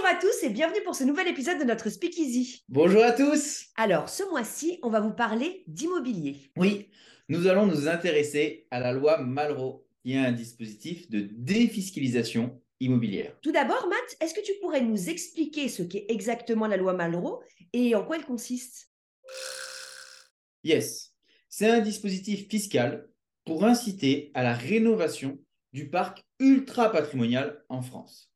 Bonjour à tous et bienvenue pour ce nouvel épisode de notre Speakeasy. Bonjour à tous. Alors, ce mois-ci, on va vous parler d'immobilier. Oui, nous allons nous intéresser à la loi Malraux, qui est un dispositif de défiscalisation immobilière. Tout d'abord, Matt, est-ce que tu pourrais nous expliquer ce qu'est exactement la loi Malraux et en quoi elle consiste? Yes, c'est un dispositif fiscal pour inciter à la rénovation du parc ultra patrimonial en France.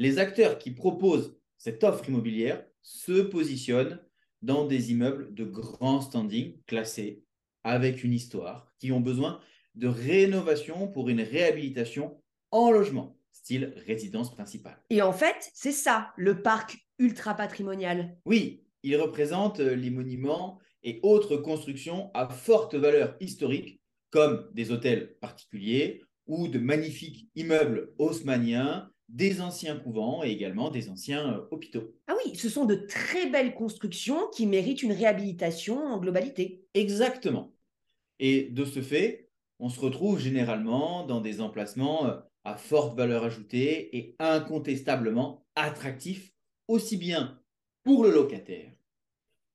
Les acteurs qui proposent cette offre immobilière se positionnent dans des immeubles de grand standing classés avec une histoire qui ont besoin de rénovation pour une réhabilitation en logement, style résidence principale. Et en fait, c'est ça, le parc ultra patrimonial. Oui, il représente les monuments et autres constructions à forte valeur historique, comme des hôtels particuliers ou de magnifiques immeubles haussmanniens, des anciens couvents et également des anciens euh, hôpitaux. Ah oui, ce sont de très belles constructions qui méritent une réhabilitation en globalité. Exactement. Et de ce fait, on se retrouve généralement dans des emplacements euh, à forte valeur ajoutée et incontestablement attractifs, aussi bien pour le locataire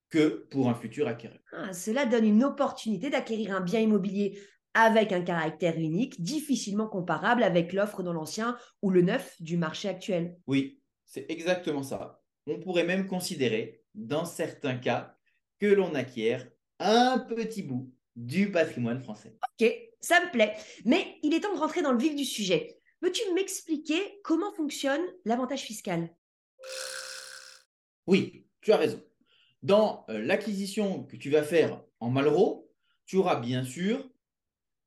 que pour un futur acquéreur. Ah, cela donne une opportunité d'acquérir un bien immobilier avec un caractère unique, difficilement comparable avec l'offre dans l'ancien ou le neuf du marché actuel. Oui, c'est exactement ça. On pourrait même considérer, dans certains cas, que l'on acquiert un petit bout du patrimoine français. Ok, ça me plaît. Mais il est temps de rentrer dans le vif du sujet. Peux-tu m'expliquer comment fonctionne l'avantage fiscal? Oui, tu as raison. Dans euh, l'acquisition que tu vas faire en Malraux, tu auras bien sûr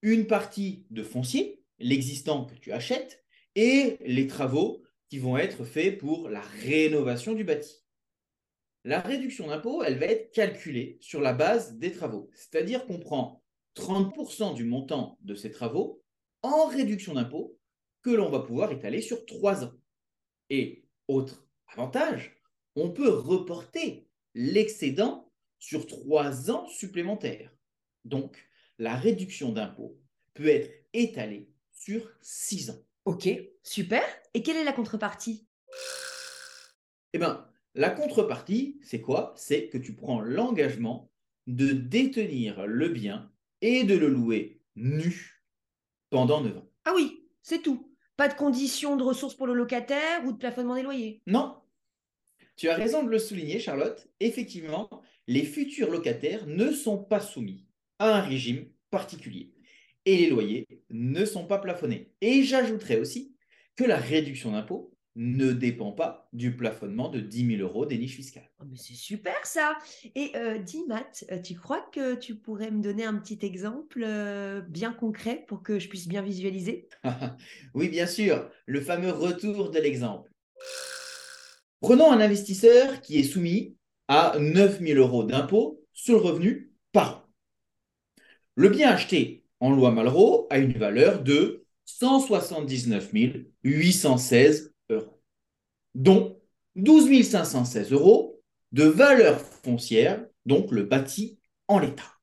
une partie de foncier, l'existant que tu achètes, et les travaux qui vont être faits pour la rénovation du bâti. La réduction d'impôt, elle va être calculée sur la base des travaux, c'est-à-dire qu'on prend 30% du montant de ces travaux en réduction d'impôt que l'on va pouvoir étaler sur trois ans. Et autre avantage, on peut reporter l'excédent sur trois ans supplémentaires. Donc, la réduction d'impôt peut être étalée sur six ans. Ok, super. Et quelle est la contrepartie? Eh bien, la contrepartie, c'est quoi? C'est que tu prends l'engagement de détenir le bien et de le louer nu pendant 9 ans. Ah oui, c'est tout. Pas de conditions de ressources pour le locataire ou de plafonnement des loyers. Non. Tu as raison de le souligner, Charlotte. Effectivement, les futurs locataires ne sont pas soumis à un régime particulier. Et les loyers ne sont pas plafonnés. Et j'ajouterais aussi que la réduction d'impôt ne dépend pas du plafonnement de 10 000 euros des niches fiscales. Oh, mais c'est super ça Et euh, dis Matt, euh, tu crois que tu pourrais me donner un petit exemple euh, bien concret pour que je puisse bien visualiser? Oui, bien sûr, le fameux retour de l'exemple. Prenons un investisseur qui est soumis à 9 000 euros d'impôt sur le revenu par an. Le bien acheté en loi Malraux a une valeur de 179 816 euros, dont 12 516 euros de valeur foncière, donc le bâti en l'état,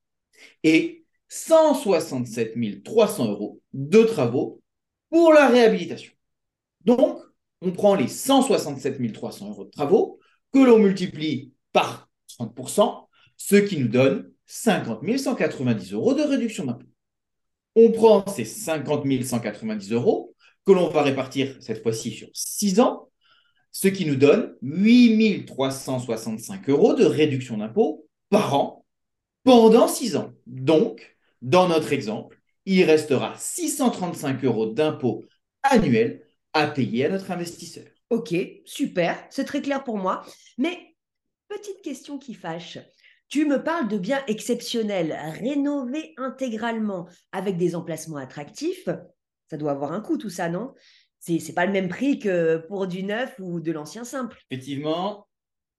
et 167 300 euros de travaux pour la réhabilitation. Donc, on prend les 167 300 euros de travaux que l'on multiplie par 30%, ce qui nous donne 50 190 euros de réduction d'impôt. On prend ces 50 190 euros que l'on va répartir cette fois-ci sur 6 ans, ce qui nous donne 8 365 euros de réduction d'impôt par an pendant 6 ans. Donc, dans notre exemple, il restera 635 euros d'impôt annuel à payer à notre investisseur. Ok, super, c'est très clair pour moi. Mais petite question qui fâche. Tu me parles de biens exceptionnels, rénovés intégralement, avec des emplacements attractifs. Ça doit avoir un coût tout ça, non? C'est n'est pas le même prix que pour du neuf ou de l'ancien simple. Effectivement,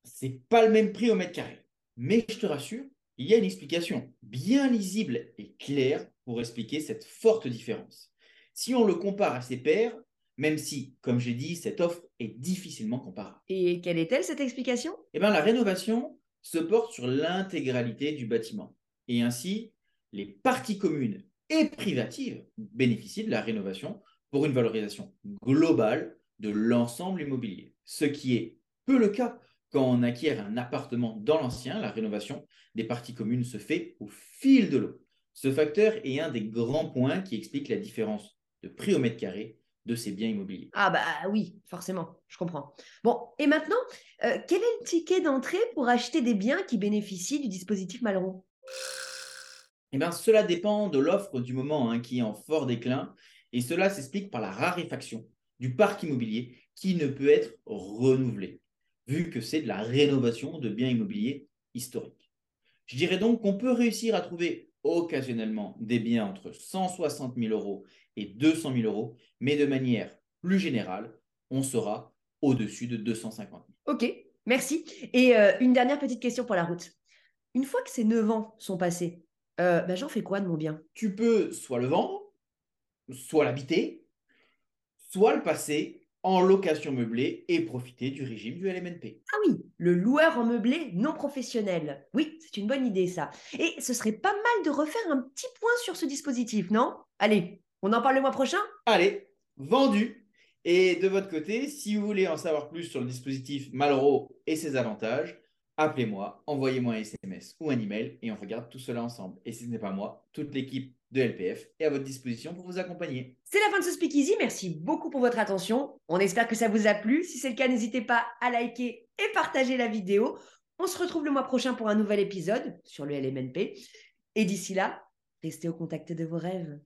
c'est pas le même prix au mètre carré. Mais je te rassure, il y a une explication bien lisible et claire pour expliquer cette forte différence. Si on le compare à ses pairs, même si, comme j'ai dit, cette offre est difficilement comparable. Et quelle est-elle cette explication? Eh bien, la rénovation, se porte sur l'intégralité du bâtiment. Et ainsi, les parties communes et privatives bénéficient de la rénovation pour une valorisation globale de l'ensemble immobilier, ce qui est peu le cas quand on acquiert un appartement dans l'ancien, la rénovation des parties communes se fait au fil de l'eau. Ce facteur est un des grands points qui explique la différence de prix au mètre carré de ces biens immobiliers. Ah bah oui, forcément, je comprends. Bon, et maintenant, euh, quel est le ticket d'entrée pour acheter des biens qui bénéficient du dispositif Malraux? Eh bien, cela dépend de l'offre du moment hein, qui est en fort déclin et cela s'explique par la raréfaction du parc immobilier qui ne peut être renouvelé, vu que c'est de la rénovation de biens immobiliers historiques. Je dirais donc qu'on peut réussir à trouver occasionnellement des biens entre 160 000 euros et 200 000 euros, mais de manière plus générale, on sera au-dessus de 250 000. Ok, merci. Et euh, une dernière petite question pour la route. Une fois que ces 9 ans sont passés, euh, bah, j'en fais quoi de mon bien? Tu peux soit le vendre, soit l'habiter, soit le passer en location meublée et profiter du régime du LMNP. Ah oui, le loueur en meublé non professionnel. Oui, c'est une bonne idée ça. Et ce serait pas mal de refaire un petit point sur ce dispositif, non? Allez, on en parle le mois prochain? Allez, vendu et de votre côté, si vous voulez en savoir plus sur le dispositif Malraux et ses avantages, appelez-moi, envoyez-moi un SMS ou un email et on regarde tout cela ensemble. Et si ce n'est pas moi, toute l'équipe de LPF est à votre disposition pour vous accompagner. C'est la fin de ce Speakeasy. Merci beaucoup pour votre attention. On espère que ça vous a plu. Si c'est le cas, n'hésitez pas à liker et partager la vidéo. On se retrouve le mois prochain pour un nouvel épisode sur le LMNP. Et d'ici là, restez au contact de vos rêves.